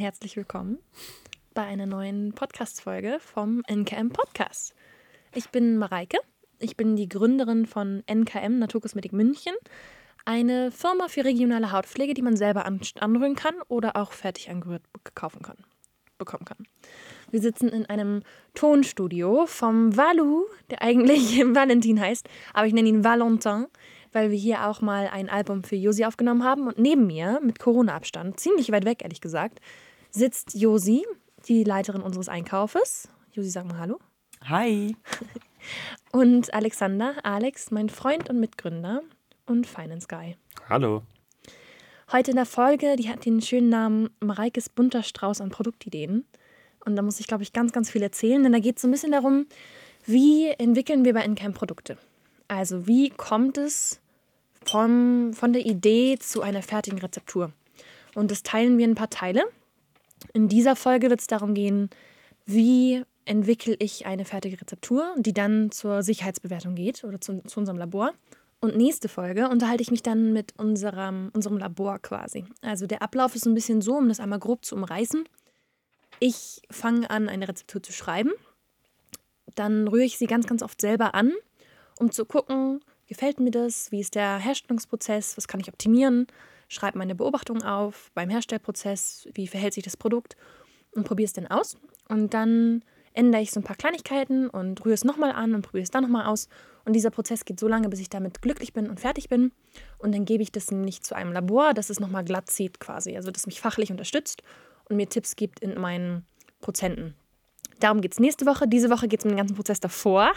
herzlich willkommen bei einer neuen Podcast-Folge vom NKM Podcast. Ich bin Mareike, ich bin die Gründerin von NKM Naturkosmetik München, eine Firma für regionale Hautpflege, die man selber anrühren kann oder auch fertig angerührt kaufen kann, bekommen kann. Wir sitzen in einem Tonstudio vom Valou, der eigentlich Valentin heißt, aber ich nenne ihn Valentin, weil wir hier auch mal ein Album für Josi aufgenommen haben. Und neben mir, mit Corona-Abstand, ziemlich weit weg, ehrlich gesagt, sitzt Josi, die Leiterin unseres Einkaufes. Josi, sag mal Hallo. Hi. Und Alexander, Alex, mein Freund und Mitgründer und Finance Guy. Hallo. Heute in der Folge, die hat den schönen Namen Mareikes bunter Strauß an Produktideen. Und da muss ich, glaube ich, ganz, ganz viel erzählen, denn da geht es so ein bisschen darum, wie entwickeln wir bei Encamp Produkte. Also wie kommt es vom, von der Idee zu einer fertigen Rezeptur? Und das teilen wir in ein paar Teile. In dieser Folge wird es darum gehen, wie entwickle ich eine fertige Rezeptur, die dann zur Sicherheitsbewertung geht oder zu, zu unserem Labor. Und nächste Folge unterhalte ich mich dann mit unserem, unserem Labor quasi. Also der Ablauf ist ein bisschen so, um das einmal grob zu umreißen. Ich fange an, eine Rezeptur zu schreiben. Dann rühre ich sie ganz, ganz oft selber an, um zu gucken, gefällt mir das, wie ist der Herstellungsprozess, was kann ich optimieren, schreibe meine Beobachtungen auf beim Herstellprozess, wie verhält sich das Produkt und probiere es dann aus. Und dann ändere ich so ein paar Kleinigkeiten und rühre es nochmal an und probiere es dann nochmal aus. Und dieser Prozess geht so lange, bis ich damit glücklich bin und fertig bin. Und dann gebe ich das nicht zu einem Labor, das es nochmal glatt zieht quasi. Also das mich fachlich unterstützt und mir Tipps gibt in meinen Prozenten. Darum geht es nächste Woche. Diese Woche geht es um den ganzen Prozess davor.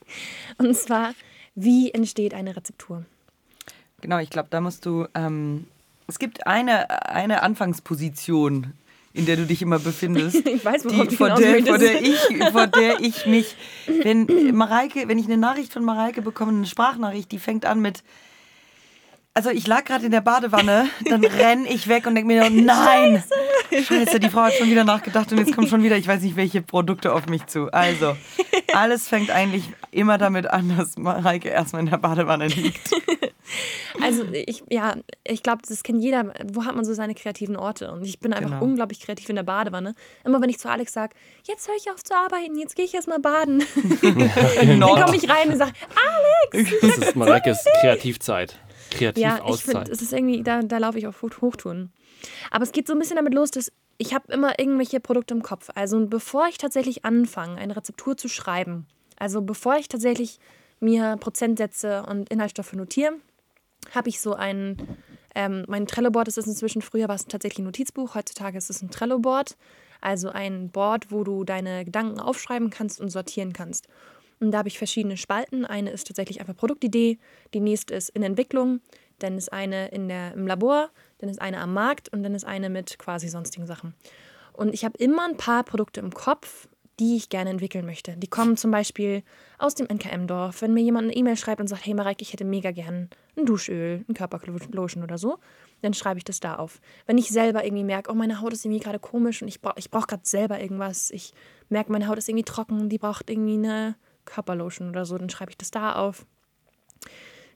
und zwar, wie entsteht eine Rezeptur? Genau, ich glaube, da musst du. Ähm, es gibt eine, eine Anfangsposition, in der du dich immer befindest. ich weiß, die, vor, der, vor, der ich, vor der ich mich. Wenn Mareike, wenn ich eine Nachricht von Mareike bekomme, eine Sprachnachricht, die fängt an mit also ich lag gerade in der Badewanne, dann renn ich weg und denke mir, nein, Scheiße. Scheiße, die Frau hat schon wieder nachgedacht und jetzt kommt schon wieder, ich weiß nicht, welche Produkte auf mich zu. Also, alles fängt eigentlich immer damit an, dass Mareike erstmal in der Badewanne liegt. Also ich, ja, ich glaube, das kennt jeder. Wo hat man so seine kreativen Orte? Und ich bin einfach genau. unglaublich kreativ in der Badewanne. Immer wenn ich zu Alex sage, jetzt höre ich auf zu arbeiten, jetzt gehe ich erstmal baden. dann komme ich rein und sage, Alex! Das ist Mareikes Kreativzeit kreativ ja, ich finde, es ist irgendwie, da, da laufe ich auf Hochtouren. Aber es geht so ein bisschen damit los, dass ich habe immer irgendwelche Produkte im Kopf. Also bevor ich tatsächlich anfange, eine Rezeptur zu schreiben, also bevor ich tatsächlich mir Prozentsätze und Inhaltsstoffe notiere, habe ich so ein, ähm, mein Trello-Board ist es inzwischen, früher war es tatsächlich ein Notizbuch, heutzutage ist es ein Trello-Board, also ein Board, wo du deine Gedanken aufschreiben kannst und sortieren kannst. Und da habe ich verschiedene Spalten. Eine ist tatsächlich einfach Produktidee, die nächste ist in Entwicklung, dann ist eine in der, im Labor, dann ist eine am Markt und dann ist eine mit quasi sonstigen Sachen. Und ich habe immer ein paar Produkte im Kopf, die ich gerne entwickeln möchte. Die kommen zum Beispiel aus dem NKM-Dorf. Wenn mir jemand eine E-Mail schreibt und sagt, hey Mareike, ich hätte mega gern ein Duschöl, ein Körperlotion oder so, dann schreibe ich das da auf. Wenn ich selber irgendwie merke, oh, meine Haut ist irgendwie gerade komisch und ich, bra ich brauche gerade selber irgendwas, ich merke, meine Haut ist irgendwie trocken, die braucht irgendwie eine Körperlotion oder so, dann schreibe ich das da auf.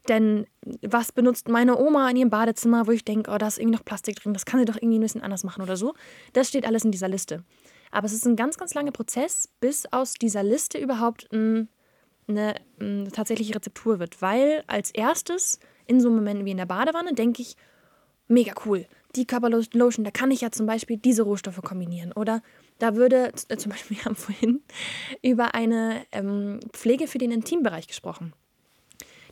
Denn was benutzt meine Oma in ihrem Badezimmer, wo ich denke, oh, da ist irgendwie noch Plastik drin, das kann sie doch irgendwie ein bisschen anders machen oder so. Das steht alles in dieser Liste. Aber es ist ein ganz, ganz langer Prozess, bis aus dieser Liste überhaupt ein, eine, eine tatsächliche Rezeptur wird. Weil als erstes, in so Momenten wie in der Badewanne, denke ich, mega cool. Die Körperlotion, da kann ich ja zum Beispiel diese Rohstoffe kombinieren. Oder da würde, äh, zum Beispiel, wir haben vorhin über eine ähm, Pflege für den Intimbereich gesprochen.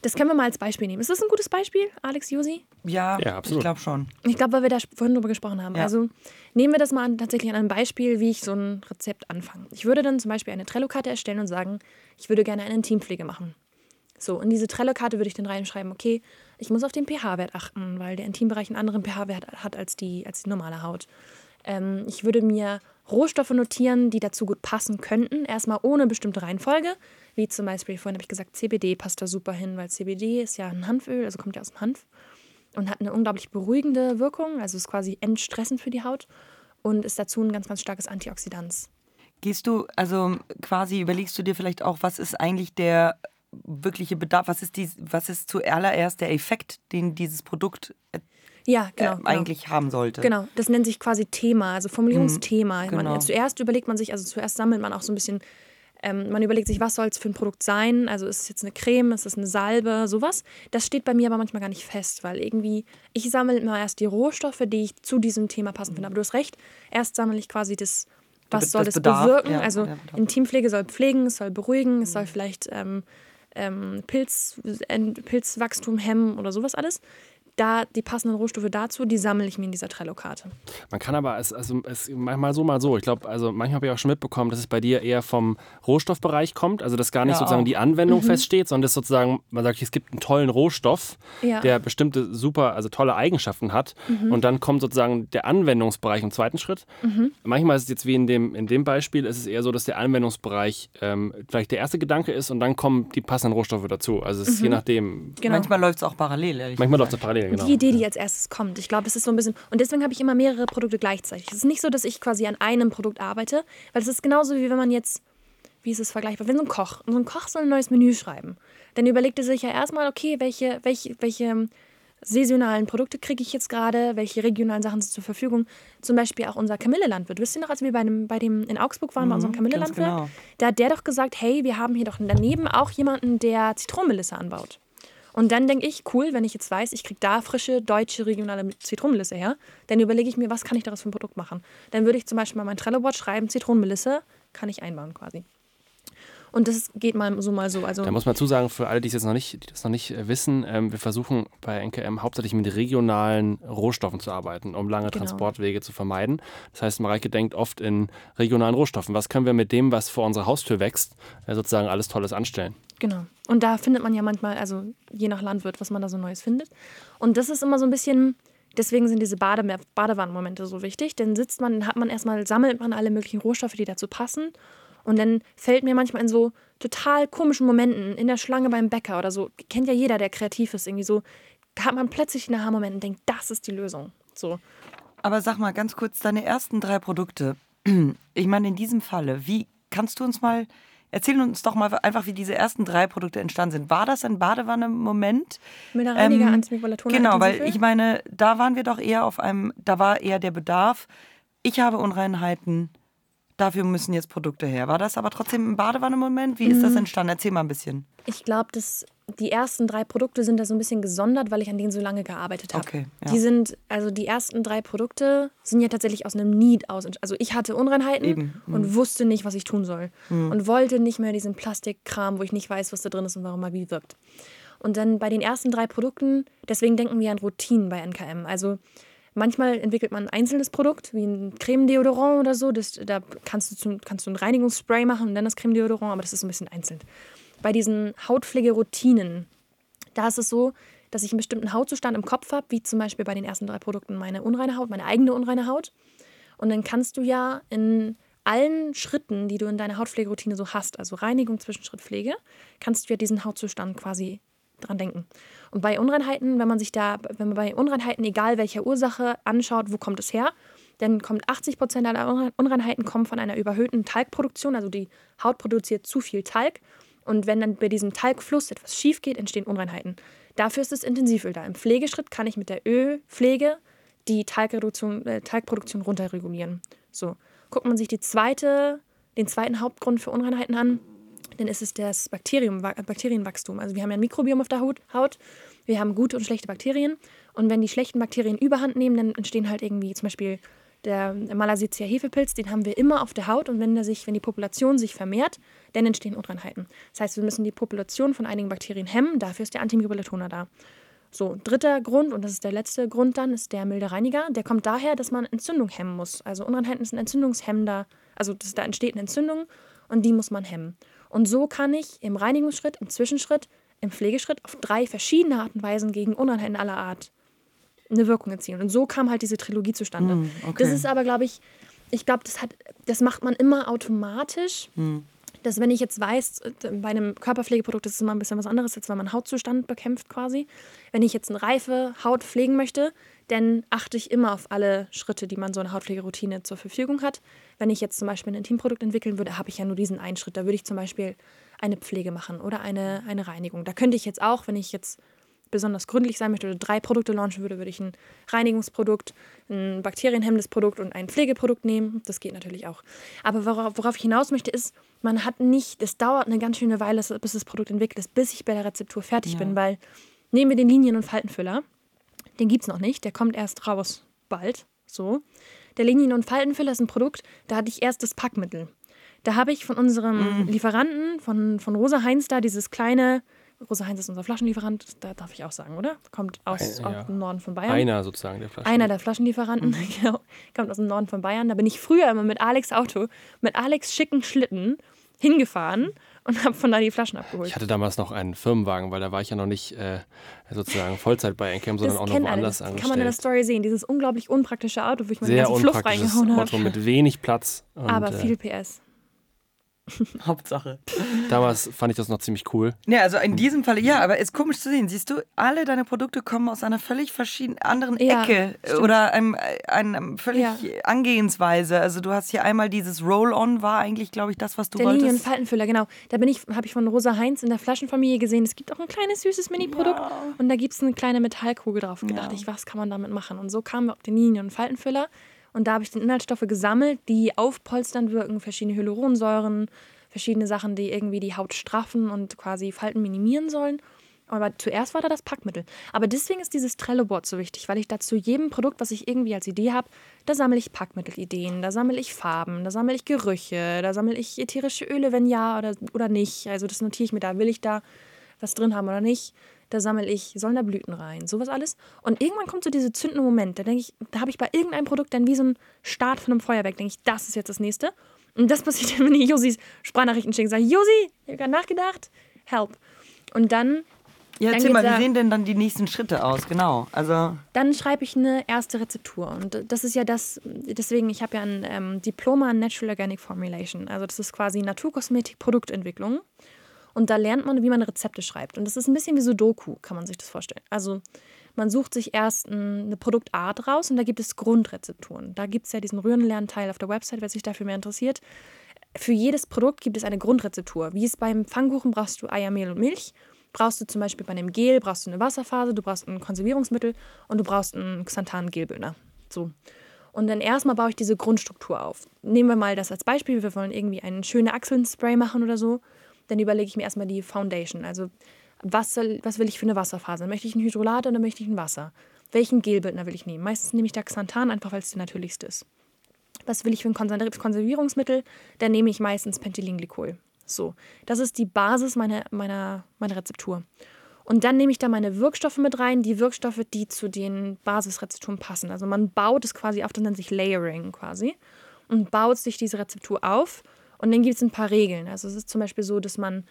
Das können wir mal als Beispiel nehmen. Ist das ein gutes Beispiel, Alex Josi? Ja, ja absolut. ich glaube schon. Ich glaube, weil wir da vorhin drüber gesprochen haben. Ja. Also nehmen wir das mal an, tatsächlich an einem Beispiel, wie ich so ein Rezept anfange. Ich würde dann zum Beispiel eine Trello-Karte erstellen und sagen, ich würde gerne eine Intimpflege machen. So, in diese Trello-Karte würde ich dann reinschreiben, okay, ich muss auf den pH-Wert achten, weil der Intimbereich einen anderen pH-Wert hat als die, als die normale Haut. Ähm, ich würde mir Rohstoffe notieren, die dazu gut passen könnten. Erstmal ohne bestimmte Reihenfolge, wie zum Beispiel, vorhin habe ich gesagt, CBD passt da super hin, weil CBD ist ja ein Hanföl, also kommt ja aus dem Hanf und hat eine unglaublich beruhigende Wirkung, also ist quasi entstressend für die Haut und ist dazu ein ganz, ganz starkes Antioxidant. Gehst du, also quasi überlegst du dir vielleicht auch, was ist eigentlich der wirkliche Bedarf, was ist, die, was ist zuallererst der Effekt, den dieses Produkt Ja, genau, äh, genau. eigentlich haben sollte. Genau, das nennt sich quasi Thema, also Formulierungsthema. genau. Man, zuerst überlegt man sich, also zuerst sammelt man auch so ein bisschen, ähm, man überlegt sich, was soll es für ein Produkt sein? Also ist es jetzt eine Creme, ist es eine Salbe, sowas. Das steht bei mir aber manchmal gar nicht fest, weil irgendwie, ich sammle immer erst die Rohstoffe, die ich zu diesem Thema passend finde. Aber du hast recht, erst sammle ich quasi das, was soll das es Bedarf, bewirken? ja, also. Intimpflege soll pflegen, es soll beruhigen, es soll vielleicht ähm, ähm, Pilz, äh, Pilzwachstum hemmen oder sowas alles. Da die passenden Rohstoffe dazu, die sammle ich mir in dieser Trello-Karte. Man kann aber, es, also, es manchmal so, mal so. Ich glaube, also manchmal habe ich auch schon mitbekommen, dass es bei dir eher vom Rohstoffbereich kommt. Also, dass gar nicht Ja, sozusagen auch. die Anwendung feststeht, sondern dass sozusagen, man sagt, es gibt einen tollen Rohstoff, Ja. der bestimmte super, also tolle Eigenschaften hat. Und dann kommt sozusagen der Anwendungsbereich im zweiten Schritt. Manchmal ist es jetzt wie in dem, in dem Beispiel, ist es eher so, dass der Anwendungsbereich ähm, vielleicht der erste Gedanke ist und dann kommen die passenden Rohstoffe dazu. Also, es ist je nachdem. Genau. Manchmal läuft es auch parallel, ehrlich Manchmal läuft es parallel, genau. Die Idee, die als erstes kommt. Ich glaube, das ist so ein bisschen. Und deswegen habe ich immer mehrere Produkte gleichzeitig. Es ist nicht so, dass ich quasi an einem Produkt arbeite, weil es ist genauso wie wenn man jetzt, wie ist es vergleichbar, wenn so ein Koch, so ein Koch soll ein neues Menü schreiben, dann überlegt er sich ja erstmal, okay, welche, welche, welche saisonalen Produkte kriege ich jetzt gerade, welche regionalen Sachen sind zur Verfügung. Zum Beispiel auch unser Kamillelandwirt. Wisst ihr noch, als wir bei dem, bei dem in Augsburg waren, bei unserem Kamillelandwirt? genau. Da hat der doch gesagt, hey, wir haben hier doch daneben auch jemanden, der Zitronenmelisse anbaut. Und dann denke ich, cool, wenn ich jetzt weiß, ich kriege da frische, deutsche, regionale Zitronenmelisse her, dann überlege ich mir, was kann ich daraus für ein Produkt machen. Dann würde ich zum Beispiel mal mein Trello-Board schreiben, Zitronenmelisse, kann ich einbauen quasi. Und das geht mal so, mal so. Also, Da muss man zusagen, für alle, die es jetzt noch nicht, die das noch nicht äh, wissen, ähm, wir versuchen bei NKM hauptsächlich mit regionalen Rohstoffen zu arbeiten, um lange Genau. Transportwege zu vermeiden. Das heißt, Mareike denkt oft in regionalen Rohstoffen. Was können wir mit dem, was vor unserer Haustür wächst, äh, sozusagen alles Tolles anstellen? Genau. Und da findet man ja manchmal, also je nach Landwirt, was man da so Neues findet. Und das ist immer so ein bisschen, deswegen sind diese Bade Badewannenmomente so wichtig. Denn sitzt man, dann hat man erstmal, sammelt man alle möglichen Rohstoffe, die dazu passen. Und dann fällt mir manchmal in so total komischen Momenten, in der Schlange beim Bäcker oder so, kennt ja jeder, der kreativ ist, irgendwie so, hat man plötzlich einen Aha-Moment und denkt, das ist die Lösung. So. Aber sag mal ganz kurz, deine ersten drei Produkte, ich meine in diesem Falle, wie kannst du uns mal, erzähl uns doch mal einfach, wie diese ersten drei Produkte entstanden sind. War das ein Badewanne-Moment? Mit der Reiniger, Ähm, Antimikrollatoren, Genau, weil ich meine, da waren wir doch eher auf einem, da war eher der Bedarf, ich habe Unreinheiten, dafür müssen jetzt Produkte her. War das aber trotzdem ein Badewanne-Moment? Wie ist Mhm. das entstanden? Erzähl mal ein bisschen. Ich glaube, dass die ersten drei Produkte sind da so ein bisschen gesondert, weil ich an denen so lange gearbeitet habe. Okay, ja. Die sind, also die ersten drei Produkte sind ja tatsächlich aus einem Need aus. Also ich hatte Unreinheiten mhm. und wusste nicht, was ich tun soll. Und wollte nicht mehr diesen Plastikkram, wo ich nicht weiß, was da drin ist und warum er wie wirkt. Und dann bei den ersten drei Produkten, deswegen denken wir an Routinen bei NKM. Also manchmal entwickelt man ein einzelnes Produkt, wie ein Creme-Deodorant oder so. Das, da kannst du, zum, kannst du ein Reinigungsspray machen und dann das Creme-Deodorant, aber das ist ein bisschen einzeln. Bei diesen Hautpflegeroutinen, da ist es so, dass ich einen bestimmten Hautzustand im Kopf habe, wie zum Beispiel bei den ersten drei Produkten meine unreine Haut, meine eigene unreine Haut. Und dann kannst du ja in allen Schritten, die du in deiner Hautpflegeroutine so hast, also Reinigung, Zwischenschritt, Pflege, kannst du ja diesen Hautzustand quasi dran denken. Und bei Unreinheiten, wenn man sich da, wenn man bei Unreinheiten, egal welcher Ursache, anschaut, wo kommt es her, dann kommt 80 Prozent aller Unrein- Unreinheiten kommen von einer überhöhten Talgproduktion, also die Haut produziert zu viel Talg. Und wenn dann bei diesem Talgfluss etwas schief geht, entstehen Unreinheiten. Dafür ist es Intensivöl da. Im Pflegeschritt kann ich mit der Ölpflege die Talgreduktion, äh, Talgproduktion runterregulieren. So. Guckt man sich die zweite, den zweiten Hauptgrund für Unreinheiten an, dann ist es das Bakterium, Bakterienwachstum. Also wir haben ja ein Mikrobiom auf der Haut, wir haben gute und schlechte Bakterien. Und wenn die schlechten Bakterien überhand nehmen, dann entstehen halt irgendwie zum Beispiel der Malassezia Hefepilz, den haben wir immer auf der Haut und wenn, der sich, wenn die Population sich vermehrt, dann entstehen Unreinheiten. Das heißt, wir müssen die Population von einigen Bakterien hemmen, dafür ist der Antimikrobiellatoner da. So, dritter Grund, und das ist der letzte Grund dann, ist der milde Reiniger. Der kommt daher, dass man Entzündung hemmen muss. Also Unreinheiten ein Entzündungshemmender, also das, da entsteht eine Entzündung und die muss man hemmen. Und so kann ich im Reinigungsschritt, im Zwischenschritt, im Pflegeschritt auf drei verschiedene Arten und Weisen gegen Unreinheiten aller Art eine Wirkung erzielen. Und so kam halt diese Trilogie zustande. Hm, okay. Das ist aber, glaube ich, ich glaube, das, hat- das macht man immer automatisch. Hm. Dass wenn ich jetzt weiß, äh, bei einem Körperpflegeprodukt ist es immer ein bisschen was anderes, als wenn man Hautzustand bekämpft quasi. Wenn ich jetzt eine reife Haut pflegen möchte, dann achte ich immer auf alle Schritte, die man so eine Hautpflegeroutine zur Verfügung hat. Wenn ich jetzt zum Beispiel ein Intimprodukt entwickeln würde, habe ich ja nur diesen einen Schritt. Da würde ich zum Beispiel eine Pflege machen oder eine, eine Reinigung. Da könnte ich jetzt auch, wenn ich jetzt besonders gründlich sein möchte oder drei Produkte launchen würde, würde ich ein Reinigungsprodukt, ein bakterienhemmendes Produkt und ein Pflegeprodukt nehmen. Das geht natürlich auch. Aber worauf, worauf ich hinaus möchte, ist, man hat nicht, es dauert eine ganz schöne Weile, bis das Produkt entwickelt ist, bis ich bei der Rezeptur fertig Ja. bin, weil nehmen wir den Linien- und Faltenfüller. Den gibt es noch nicht, der kommt erst raus bald. So. Der Linien- und Faltenfüller ist ein Produkt, da hatte ich erst das Packmittel. Da habe ich von unserem Lieferanten, von, von Rosa Heinz da, dieses kleine, Rosa Heinz ist unser Flaschenlieferant, da darf ich auch sagen, oder? Kommt aus, Ein- ja. aus dem Norden von Bayern. Einer sozusagen der Flasche. Einer der Flaschenlieferanten, genau, kommt aus dem Norden von Bayern. Da bin ich früher immer mit Alex Auto, mit Alex schicken Schlitten hingefahren und habe von da die Flaschen abgeholt. Ich hatte damals noch einen Firmenwagen, weil da war ich ja noch nicht äh, sozusagen Vollzeit bei Encam, sondern auch noch kennen alle, woanders das kann man in der. Story sehen. Dieses unglaublich unpraktische Auto, wo ich meine Sehr ganze Fluff reingehauen Auto habe. mit wenig Platz. Und, Aber äh, viel PS. Hauptsache. damals fand ich das noch ziemlich cool. Ja, also in diesem Fall, ja, aber ist komisch zu sehen. Siehst du, alle deine Produkte kommen aus einer völlig verschiedenen anderen Ja, Ecke stimmt. oder einem, einem völlig Ja. Angehensweise. Also du hast hier einmal dieses Roll-On war eigentlich, glaube ich, das, was du Der wolltest. Faltenfüller, genau. Da bin ich, habe ich von Rosa Heinz in der Flaschenfamilie gesehen. Es gibt auch ein kleines süßes Mini-Produkt und da gibt es eine kleine Metallkugel drauf. Und dachte ich, was kann man damit machen? Und so kamen wir auf den Linien- und Faltenfüller. Und da habe ich die Inhaltsstoffe gesammelt, die aufpolsternd wirken, verschiedene Hyaluronsäuren, verschiedene Sachen, die irgendwie die Haut straffen und quasi Falten minimieren sollen. Aber zuerst war da das Packmittel. Aber deswegen ist dieses Trello-Board so wichtig, weil ich da zu jedem Produkt, was ich irgendwie als Idee habe, da sammle ich Packmittelideen, da sammle ich Farben, da sammle ich Gerüche, da sammle ich ätherische Öle, wenn ja oder, oder nicht. Also das notiere ich mir da. Will ich da was drin haben oder nicht? Da sammle ich, sollen da Blüten rein, sowas alles. Und irgendwann kommt so dieser zündende Moment, da denke ich, da habe ich bei irgendeinem Produkt dann wie so ein Start von einem Feuerwerk, denke ich, das ist jetzt das nächste. Und das passiert dann, wenn ich Josis Sprachnachrichten schicke, sage, Josi, ich habe gerade nachgedacht, help. Und dann Ja, erzähl mal, wie sehen denn dann die nächsten Schritte aus? Genau. Also, Dann schreibe ich eine erste Rezeptur. Und das ist ja das, deswegen, ich habe ja ein ähm, Diploma in Natural Organic Formulation. Also das ist quasi Naturkosmetik, Produktentwicklung. Und da lernt man, wie man Rezepte schreibt. Und das ist ein bisschen wie Sudoku, kann man sich das vorstellen. Also man sucht sich erst ein, eine Produktart raus und da gibt es Grundrezepturen. Da gibt es ja diesen Rührenlernteil auf der Website, wer sich dafür mehr interessiert. Für jedes Produkt gibt es eine Grundrezeptur. Wie es beim Pfannkuchen brauchst du Eier, Mehl und Milch. Brauchst du zum Beispiel bei einem Gel, brauchst du eine Wasserphase, du brauchst ein Konservierungsmittel und du brauchst einen Xanthan-Gelböhner. So. Und dann erstmal baue ich diese Grundstruktur auf. Nehmen wir mal das als Beispiel. Wir wollen irgendwie einen schönen Achselspray machen oder so. Dann überlege ich mir erstmal die Foundation. Also, was, soll, was will ich für eine Wasserphase? Möchte ich ein Hydrolat oder möchte ich ein Wasser? Welchen Gelbildner will ich nehmen? Meistens nehme ich da Xanthan, einfach weil es der natürlichste ist. Was will ich für ein Konser- Konservierungsmittel? Dann nehme ich meistens Pentylenglykol. So, das ist die Basis meiner, meiner, meiner Rezeptur. Und dann nehme ich da meine Wirkstoffe mit rein, die Wirkstoffe, die zu den Basisrezepturen passen. Also man baut es quasi auf, das nennt sich Layering quasi. Und baut sich diese Rezeptur auf. Und dann gibt es ein paar Regeln. Also es ist zum Beispiel so, dass man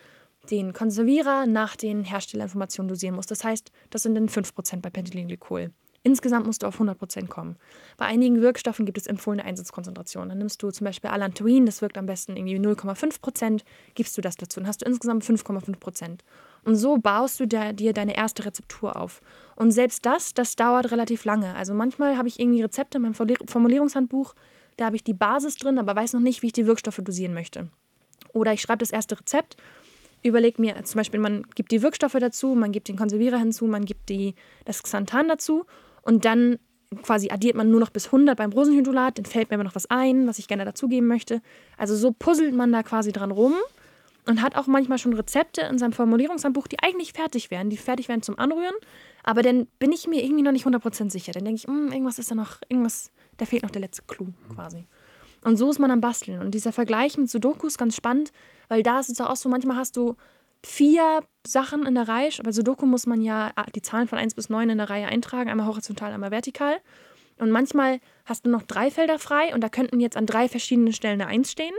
den Konservierer nach den Herstellerinformationen dosieren muss. Das heißt, das sind dann 5% bei Pentylenglykol. Insgesamt musst du auf 100% kommen. Bei einigen Wirkstoffen gibt es empfohlene Einsatzkonzentrationen. Dann nimmst du zum Beispiel Allantoin, das wirkt am besten irgendwie 0,5%, gibst du das dazu. Dann hast du insgesamt 5,5%. Und so baust du dir deine erste Rezeptur auf. Und selbst das, das dauert relativ lange. Also manchmal habe ich irgendwie Rezepte in meinem Formulier- Formulierungshandbuch, da habe ich die Basis drin, aber weiß noch nicht, wie ich die Wirkstoffe dosieren möchte. Oder ich schreibe das erste Rezept, überlege mir zum Beispiel, man gibt die Wirkstoffe dazu, man gibt den Konservierer hinzu, man gibt die, das Xanthan dazu und dann quasi addiert man nur noch bis 100 beim Rosenhydrolat, dann fällt mir aber noch was ein, was ich gerne dazugeben möchte. Also so puzzelt man da quasi dran rum und hat auch manchmal schon Rezepte in seinem Formulierungshandbuch, die eigentlich fertig wären, die fertig wären zum Anrühren, aber dann bin ich mir irgendwie noch nicht 100% sicher. Dann denke ich, "Hm, irgendwas ist da noch, irgendwas, da fehlt noch der letzte Clou quasi. Und so ist man am Basteln. Und dieser Vergleich mit Sudoku ist ganz spannend, weil da ist es auch so, manchmal hast du vier Sachen in der Reihe. Bei Sudoku muss man ja die Zahlen von 1 bis 9 in der Reihe eintragen, einmal horizontal, einmal vertikal. Und manchmal hast du noch drei Felder frei und da könnten jetzt an drei verschiedenen Stellen eine 1 stehen.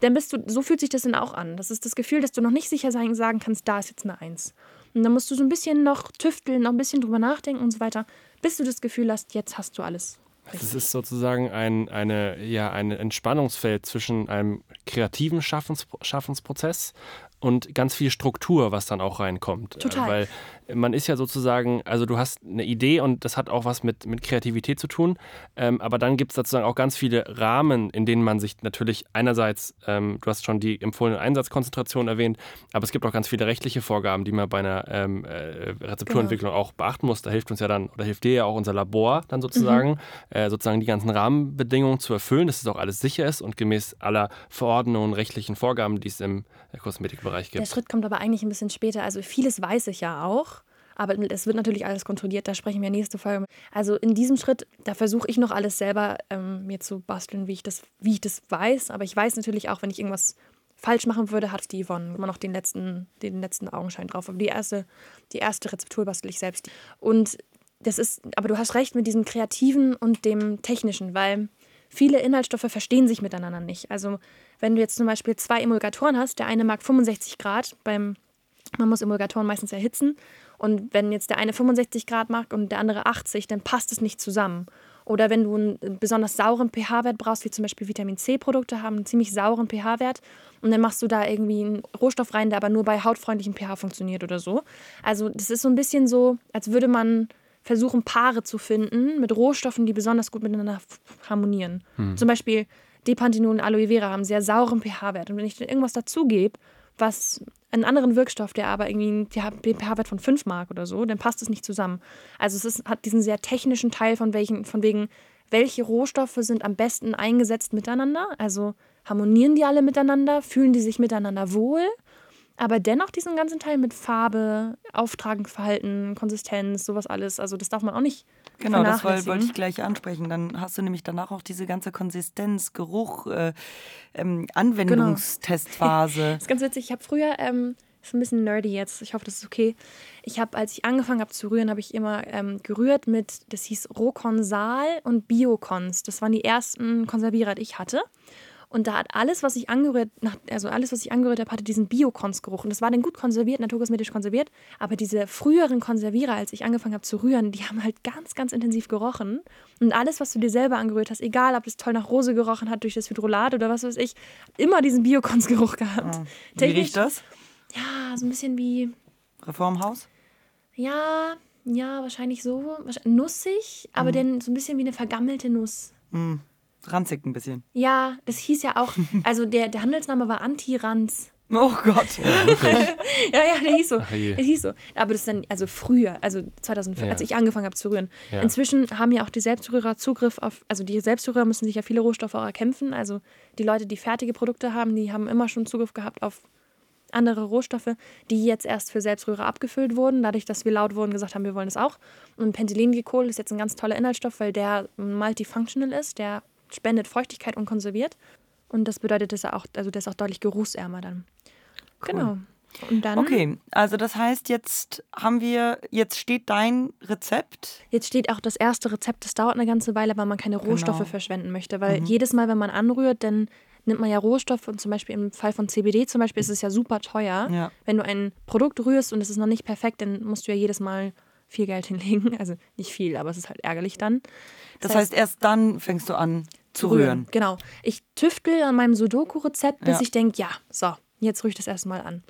Dann bist du, so fühlt sich das dann auch an. Das ist das Gefühl, dass du noch nicht sicher sein, sagen kannst, da ist jetzt eine 1. Und dann musst du so ein bisschen noch tüfteln, noch ein bisschen drüber nachdenken und so weiter, bis du das Gefühl hast, jetzt hast du alles. Das ist sozusagen ein eine, ja, ein Entspannungsfeld zwischen einem kreativen Schaffens, Schaffensprozess und ganz viel Struktur, was dann auch reinkommt. Total. Weil man ist ja sozusagen, also du hast eine Idee und das hat auch was mit, mit Kreativität zu tun, ähm, aber dann gibt es sozusagen auch ganz viele Rahmen, in denen man sich natürlich einerseits, ähm, du hast schon die empfohlene Einsatzkonzentration erwähnt, aber es gibt auch ganz viele rechtliche Vorgaben, die man bei einer ähm, äh, Rezepturentwicklung genau. auch beachten muss. Da hilft uns ja dann, oder hilft dir ja auch unser Labor dann sozusagen, mhm. äh, sozusagen die ganzen Rahmenbedingungen zu erfüllen, dass es auch alles sicher ist und gemäß aller Verordnungen und rechtlichen Vorgaben, die es im Kosmetikbereich gibt. Der Schritt kommt aber eigentlich ein bisschen später. Also vieles weiß ich ja auch. Aber es wird natürlich alles kontrolliert, da sprechen wir nächste Folge. Also in diesem Schritt, da versuche ich noch alles selber ähm, mir zu basteln, wie ich, das, wie ich das weiß. Aber ich weiß natürlich auch, wenn ich irgendwas falsch machen würde, hat die Yvonne immer noch den letzten, den letzten Augenschein drauf. Aber die erste, die erste Rezeptur bastel ich selbst. Und das ist, aber du hast recht mit diesem Kreativen und dem Technischen, weil viele Inhaltsstoffe verstehen sich miteinander nicht. Also wenn du jetzt zum Beispiel zwei Emulgatoren hast, der eine mag 65 Grad, beim, man muss Emulgatoren meistens erhitzen und wenn jetzt der eine 65 Grad mag und der andere 80, dann passt es nicht zusammen. Oder wenn du einen besonders sauren pH-Wert brauchst, wie zum Beispiel Vitamin C-Produkte haben einen ziemlich sauren pH-Wert und dann machst du da irgendwie einen Rohstoff rein, der aber nur bei hautfreundlichem pH funktioniert oder so. Also das ist so ein bisschen so, als würde man versuchen, Paare zu finden mit Rohstoffen, die besonders gut miteinander harmonieren. Hm. Zum Beispiel Depantinol und Aloe Vera haben sehr sauren pH-Wert. Und wenn ich dann irgendwas dazugebe, was einen anderen Wirkstoff, der aber irgendwie einen pH-Wert von 5 mag oder so, dann passt es nicht zusammen. Also es ist, hat diesen sehr technischen Teil von welchen, von wegen, welche Rohstoffe sind am besten eingesetzt miteinander. Also harmonieren die alle miteinander, fühlen die sich miteinander wohl, aber dennoch diesen ganzen Teil mit Farbe, Auftragenverhalten, Konsistenz, sowas alles. Also das darf man auch nicht Genau, das wollte ich gleich ansprechen. Dann hast du nämlich danach auch diese ganze Konsistenz, Geruch, äh, ähm, Anwendungstestphase. Genau. das ist ganz witzig. Ich habe früher, ähm, ist ein bisschen nerdy jetzt, ich hoffe, das ist okay. Ich habe, als ich angefangen habe zu rühren, habe ich immer ähm, gerührt mit, das hieß Rohkonsal und Biokons. Das waren die ersten Konservierer, die ich hatte. Und da hat alles, was ich angerührt, also alles, was ich angerührt habe, hatte diesen Biokons-Geruch. Und das war dann gut konserviert, naturkosmetisch konserviert. Aber diese früheren Konservierer, als ich angefangen habe zu rühren, die haben halt ganz, ganz intensiv gerochen. Und alles, was du dir selber angerührt hast, egal ob es toll nach Rose gerochen hat durch das Hydrolat oder was weiß ich, immer diesen Biokons-Geruch gehabt. Oh. Wie riecht das? Ja, so ein bisschen wie. Reformhaus? Ja, ja, wahrscheinlich so. Nussig, aber mhm. dann so ein bisschen wie eine vergammelte Nuss. Mhm ranzig ein bisschen. Ja, das hieß ja auch, also der, der Handelsname war Anti-Ranz. Oh Gott. Ja, ja, der hieß so. Ach, der hieß so. Aber das ist dann, also früher, also 2005, ja. als ich angefangen habe zu rühren. Ja. Inzwischen haben ja auch die Selbstrührer Zugriff auf, also die Selbstrührer müssen sich ja viele Rohstoffe auch erkämpfen. Also die Leute, die fertige Produkte haben, die haben immer schon Zugriff gehabt auf andere Rohstoffe, die jetzt erst für Selbstrührer abgefüllt wurden, dadurch, dass wir laut wurden gesagt haben, wir wollen das auch. Und Pentylenglycol ist jetzt ein ganz toller Inhaltsstoff, weil der multifunctional ist, der spendet Feuchtigkeit und konserviert. Und das bedeutet, dass er auch, also der ist auch deutlich geruchsärmer dann. Cool. Genau. Und dann, okay, also das heißt, jetzt haben wir, jetzt steht dein Rezept. Jetzt steht auch das erste Rezept, das dauert eine ganze Weile, weil man keine genau. Rohstoffe genau. verschwenden möchte. Weil mhm. jedes Mal, wenn man anrührt, dann nimmt man ja Rohstoffe und zum Beispiel im Fall von CBD zum Beispiel ist es ja super teuer. Ja. Wenn du ein Produkt rührst und es ist noch nicht perfekt, dann musst du ja jedes Mal viel Geld hinlegen. Also nicht viel, aber es ist halt ärgerlich dann. Das, das heißt, heißt, erst dann fängst du an zu rühren. rühren. Genau. Ich tüftel an meinem Sudoku-Rezept, bis ja. ich denke, ja, so, jetzt rühre ich das erstmal an.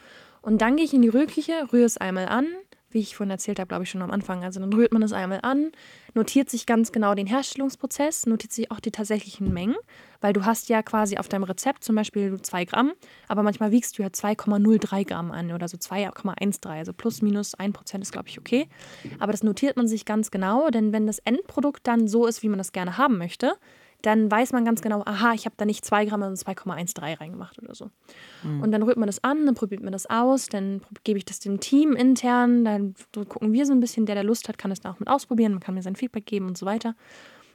Und dann gehe ich in die Rührküche, rühre es einmal an, wie ich vorhin erzählt habe, glaube ich schon am Anfang. Also dann rührt man es einmal an, notiert sich ganz genau den Herstellungsprozess, notiert sich auch die tatsächlichen Mengen, weil du hast ja quasi auf deinem Rezept zum Beispiel 2 Gramm, aber manchmal wiegst du ja 2,03 Gramm an oder so 2,13. Also plus minus 1 Prozent ist, glaube ich, okay. Aber das notiert man sich ganz genau, denn wenn das Endprodukt dann so ist, wie man das gerne haben möchte, dann weiß man ganz genau, aha, ich habe da nicht 2 Gramm, sondern 2,13 reingemacht oder so. Mhm. Und dann rührt man das an, dann probiert man das aus, dann gebe ich das dem Team intern, dann gucken wir so ein bisschen, der der Lust hat, kann es dann auch mit ausprobieren, man kann mir sein Feedback geben und so weiter.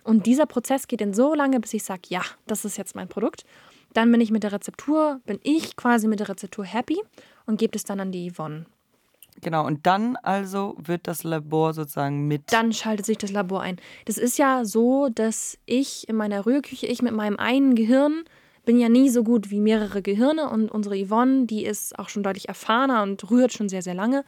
Und dieser Prozess geht dann so lange, bis ich sage, ja, das ist jetzt mein Produkt. Dann bin ich mit der Rezeptur, bin ich quasi mit der Rezeptur happy und gebe es dann an die Yvonne. Genau, und dann also wird das Labor sozusagen mit. Dann schaltet sich das Labor ein. Das ist ja so, dass ich in meiner Rührküche, ich mit meinem einen Gehirn bin ja nie so gut wie mehrere Gehirne und unsere Yvonne, die ist auch schon deutlich erfahrener und rührt schon sehr, sehr lange.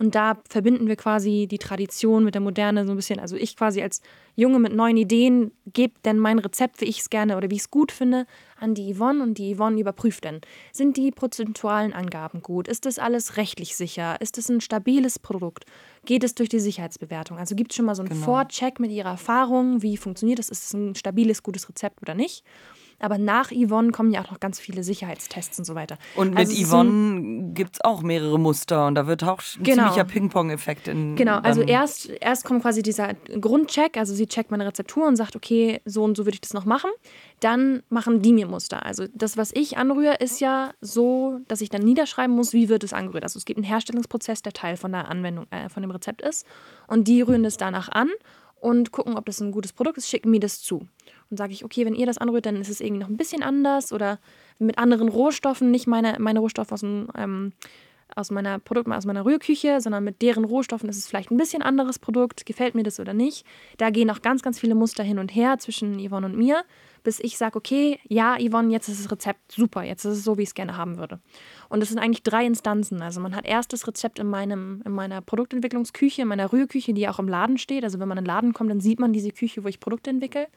Und da verbinden wir quasi die Tradition mit der Moderne so ein bisschen. Also ich quasi als Junge mit neuen Ideen gebe dann mein Rezept, wie ich es gerne oder wie ich es gut finde, an die Yvonne und die Yvonne überprüft dann. Sind die prozentualen Angaben gut? Ist das alles rechtlich sicher? Ist es ein stabiles Produkt? Geht es durch die Sicherheitsbewertung? Also gibt es schon mal so einen Genau. Vorcheck mit ihrer Erfahrung, wie funktioniert das? Ist es ein stabiles, gutes Rezept oder nicht? Aber nach Yvonne kommen ja auch noch ganz viele Sicherheitstests und so weiter. Und mit Also Yvonne gibt es auch mehrere Muster und da wird auch ein Genau. ziemlicher Ping-Pong-Effekt in. Genau, also erst, erst kommt quasi dieser Grundcheck, also sie checkt meine Rezeptur und sagt, okay, so und so würde ich das noch machen. Dann machen die mir Muster. Also das, was ich anrühre, ist ja so, dass ich dann niederschreiben muss, wie wird es angerührt. Also es gibt einen Herstellungsprozess, der Teil von der Anwendung, äh, von dem Rezept ist. Und die rühren das danach an und gucken, ob das ein gutes Produkt ist, schicken mir das zu. Und sage ich, okay, wenn ihr das anrührt, dann ist es irgendwie noch ein bisschen anders oder mit anderen Rohstoffen, nicht meine, meine Rohstoffe aus ähm, aus meiner Produkt, aus meiner Rührküche, sondern mit deren Rohstoffen ist es vielleicht ein bisschen anderes Produkt. Gefällt mir das oder nicht? Da gehen auch ganz, ganz viele Muster hin und her zwischen Yvonne und mir, bis ich sage, okay, ja, Yvonne, jetzt ist das Rezept super, jetzt ist es so, wie ich es gerne haben würde. Und es sind eigentlich drei Instanzen. Also man hat erst das Rezept in, meinem, in meiner Produktentwicklungsküche, in meiner Rührküche, die auch im Laden steht. Also wenn man in den Laden kommt, dann sieht man diese Küche, wo ich Produkte entwickle.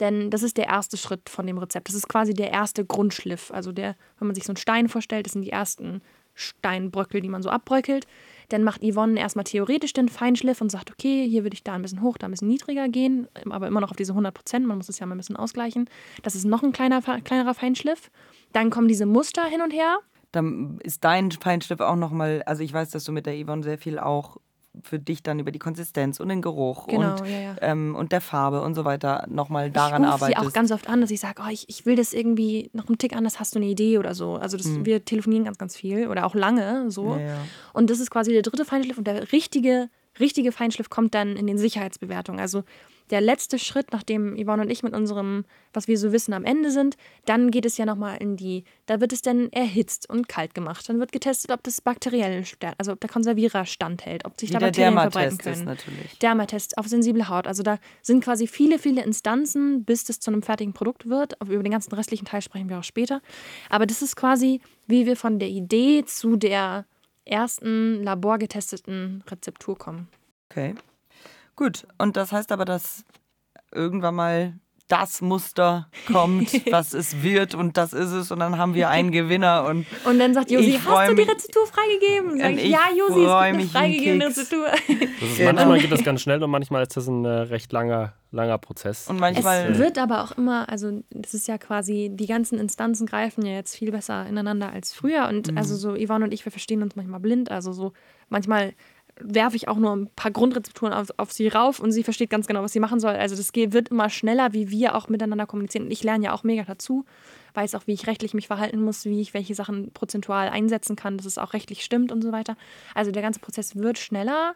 Denn das ist der erste Schritt von dem Rezept. Das ist quasi der erste Grundschliff. Also der, wenn man sich so einen Stein vorstellt, das sind die ersten Steinbröckel, die man so abbröckelt. Dann macht Yvonne erstmal theoretisch den Feinschliff und sagt, okay, hier würde ich da ein bisschen hoch, da ein bisschen niedriger gehen, aber immer noch auf diese 100 Prozent. Man muss es ja mal ein bisschen ausgleichen. Das ist noch ein kleiner, kleinerer Feinschliff. Dann kommen diese Muster hin und her. Dann ist dein Feinschliff auch nochmal, also ich weiß, dass du mit der Yvonne sehr viel auch für dich dann über die Konsistenz und den Geruch Genau, und, ja, ja. Ähm, und der Farbe und so weiter nochmal ich daran sie arbeitest. auch ganz oft an, dass ich sage, oh, ich, ich will das irgendwie noch einen Tick anders, hast du eine Idee oder so. Also das, wir telefonieren ganz, ganz viel oder auch lange so. Hm. Ja. Und das ist quasi der dritte Feinschliff und der richtige, richtige Feinschliff kommt dann in den Sicherheitsbewertungen. Also der letzte Schritt, nachdem Yvonne und ich mit unserem, was wir so wissen, am Ende sind, dann geht es ja nochmal in die, da wird es dann erhitzt und kalt gemacht. Dann wird getestet, ob das bakteriell, also ob der Konservierer standhält, ob sich da der Bakterien verbreiten Dermatest ist können. natürlich. Dermatest auf sensible Haut. Also da sind quasi viele, viele Instanzen, bis das zu einem fertigen Produkt wird. Über den ganzen restlichen Teil sprechen wir auch später. Aber das ist quasi, wie wir von der Idee zu der ersten laborgetesteten Rezeptur kommen. Okay. Gut, und das heißt aber, dass irgendwann mal das Muster kommt, was es wird und das ist es und dann haben wir einen Gewinner und Und dann sagt Josi, hast du die Rezeptur freigegeben? Sag ich, ich ja, Josi, es gibt eine freigegebene. Rezeptur. Das ist, Genau. Manchmal geht das ganz schnell und manchmal ist das ein äh, recht langer, langer Prozess. und Es manchmal wird aber auch immer, also das ist ja quasi, die ganzen Instanzen greifen ja jetzt viel besser ineinander als früher. Und also so Yvonne und ich, wir verstehen uns manchmal blind. Also so manchmal werfe ich auch nur ein paar Grundrezepturen auf, auf sie rauf und sie versteht ganz genau, was sie machen soll. Also das geht, wird immer schneller, wie wir auch miteinander kommunizieren. Und ich lerne ja auch mega dazu, weiß auch, wie ich rechtlich mich verhalten muss, wie ich welche Sachen prozentual einsetzen kann, dass es auch rechtlich stimmt und so weiter. Also der ganze Prozess wird schneller,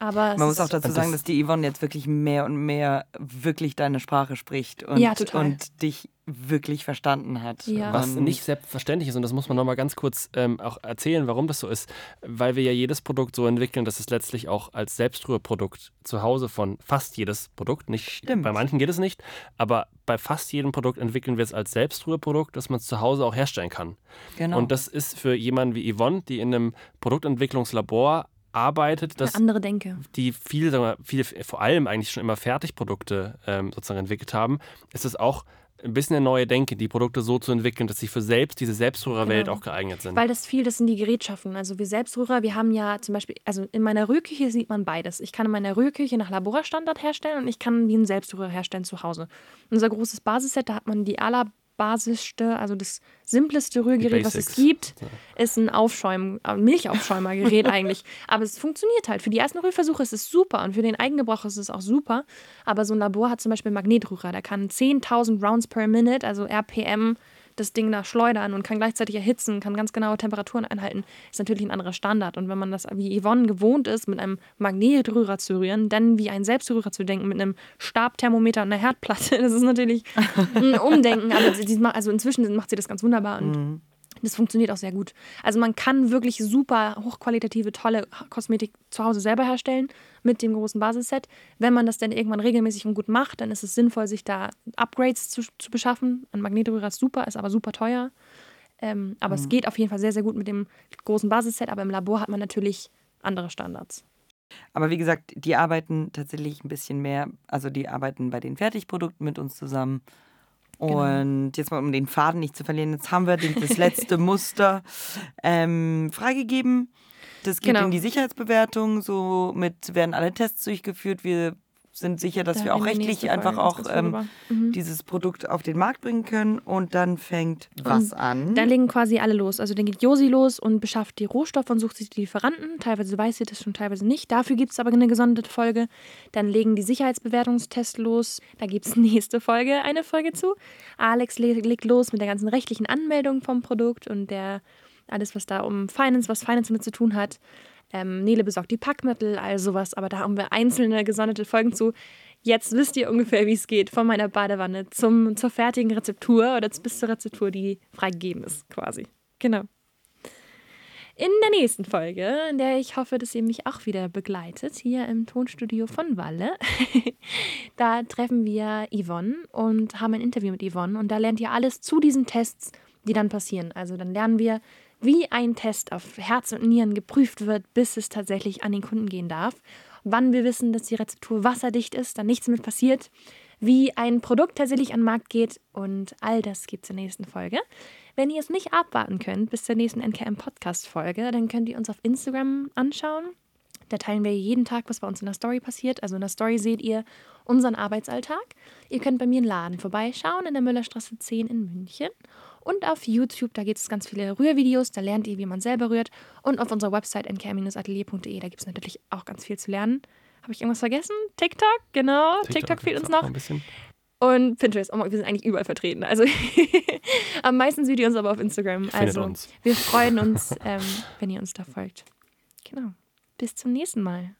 aber Man muss auch dazu sagen, das- dass die Yvonne jetzt wirklich mehr und mehr wirklich deine Sprache spricht und, Ja, total. und dich wirklich verstanden hat. Ja. Was nicht selbstverständlich ist, und das muss man nochmal ganz kurz ähm, auch erzählen, warum das so ist, weil wir ja jedes Produkt so entwickeln, dass es letztlich auch als Selbstrührprodukt zu Hause von fast jedes Produkt, nicht Stimmt. bei manchen geht es nicht, aber bei fast jedem Produkt entwickeln wir es als Selbstrührprodukt, dass man es zu Hause auch herstellen kann. Genau. Und das ist für jemanden wie Yvonne, die in einem Produktentwicklungslabor arbeitet, das eine andere Denke. die viel, sagen wir, viel, vor allem eigentlich schon immer Fertigprodukte ähm, sozusagen entwickelt haben, ist es auch ein bisschen eine neue Denke, die Produkte so zu entwickeln, dass sie für selbst diese Selbstrührerwelt Genau. auch geeignet sind. Weil das viel, das sind die Gerätschaften. Also wir Selbstrührer, wir haben ja zum Beispiel, also in meiner Rührküche sieht man beides. Ich kann in meiner Rührküche nach Laborstandard herstellen und ich kann wie ein Selbstrührer herstellen zu Hause. Unser großes Basisset, da hat man die allerbasischste, also das simpleste Rührgerät, was es gibt, ist ein Aufschäum, ein Milchaufschäumergerät eigentlich. Aber es funktioniert halt. Für die ersten Rührversuche ist es super und für den Eigengebrauch ist es auch super. Aber so ein Labor hat zum Beispiel einen Magnetrührer, der kann 10.000 Rounds per Minute, also RPM, das Ding da schleudern und kann gleichzeitig erhitzen, kann ganz genaue Temperaturen einhalten, ist natürlich ein anderer Standard. Und wenn man das wie Yvonne gewohnt ist, mit einem Magnetrührer zu rühren, dann wie ein Selbstrührer zu denken, mit einem Stabthermometer und einer Herdplatte, das ist natürlich ein Umdenken. Aber sie, sie, also inzwischen macht sie das ganz wunderbar und Das funktioniert auch sehr gut. Also man kann wirklich super hochqualitative, tolle Kosmetik zu Hause selber herstellen mit dem großen Basisset. Wenn man das dann irgendwann regelmäßig und gut macht, dann ist es sinnvoll, sich da Upgrades zu, zu beschaffen. Ein Magnetrührer ist super, ist aber super teuer. Ähm, aber mhm. es geht auf jeden Fall sehr, sehr gut mit dem großen Basisset. Aber im Labor hat man natürlich andere Standards. Aber wie gesagt, die arbeiten tatsächlich ein bisschen mehr, also die arbeiten bei den Fertigprodukten mit uns zusammen Genau. Und jetzt mal, um den Faden nicht zu verlieren, jetzt haben wir das letzte Muster ähm, freigegeben. Das geht genau. in die Sicherheitsbewertung. Somit werden alle Tests durchgeführt. Wir sind sicher, dass da wir auch rechtlich einfach auch ähm, mhm. dieses Produkt auf den Markt bringen können. Und dann fängt was an? Dann legen quasi alle los. Also dann geht Josi los und beschafft die Rohstoffe und sucht sich die Lieferanten. Teilweise weiß sie das schon, teilweise nicht. Dafür gibt es aber eine gesonderte Folge. Dann legen die Sicherheitsbewertungstests los. Da gibt es nächste Folge, eine Folge zu. Alex legt los mit der ganzen rechtlichen Anmeldung vom Produkt und der alles, was da um Finance, was Finance mit zu tun hat. Ähm, Nele besorgt die Packmittel, all sowas, aber da haben wir einzelne gesonderte Folgen zu. Jetzt wisst ihr ungefähr, wie es geht, von meiner Badewanne zum, zur fertigen Rezeptur oder bis zur Rezeptur, die freigegeben ist, quasi. Genau. In der nächsten Folge, in der ich hoffe, dass ihr mich auch wieder begleitet, hier im Tonstudio von Walle, da treffen wir Yvonne und haben ein Interview mit Yvonne und da lernt ihr alles zu diesen Tests, die dann passieren. Also dann lernen wir, wie ein Test auf Herz und Nieren geprüft wird, bis es tatsächlich an den Kunden gehen darf. Wann wir wissen, dass die Rezeptur wasserdicht ist, dann nichts mit passiert. Wie ein Produkt tatsächlich an den Markt geht und all das gibt es in der nächsten Folge. Wenn ihr es nicht abwarten könnt bis zur nächsten NKM-Podcast-Folge, dann könnt ihr uns auf Instagram anschauen. Da teilen wir jeden Tag, was bei uns in der Story passiert. Also in der Story seht ihr unseren Arbeitsalltag. Ihr könnt bei mir im Laden vorbeischauen in der Müllerstraße 10 in München. Und auf YouTube, da gibt es ganz viele Rührvideos, da lernt ihr, wie man selber rührt. Und auf unserer Website nkr-atelier.de, da gibt es natürlich auch ganz viel zu lernen. Habe ich irgendwas vergessen? TikTok, genau. TikTok, TikTok fehlt uns noch. Ein bisschen. Und Pinterest, oh, wir sind eigentlich überall vertreten. Also am meisten seht ihr uns aber auf Instagram. Also uns. wir freuen uns, ähm, wenn ihr uns da folgt. Genau. Bis zum nächsten Mal.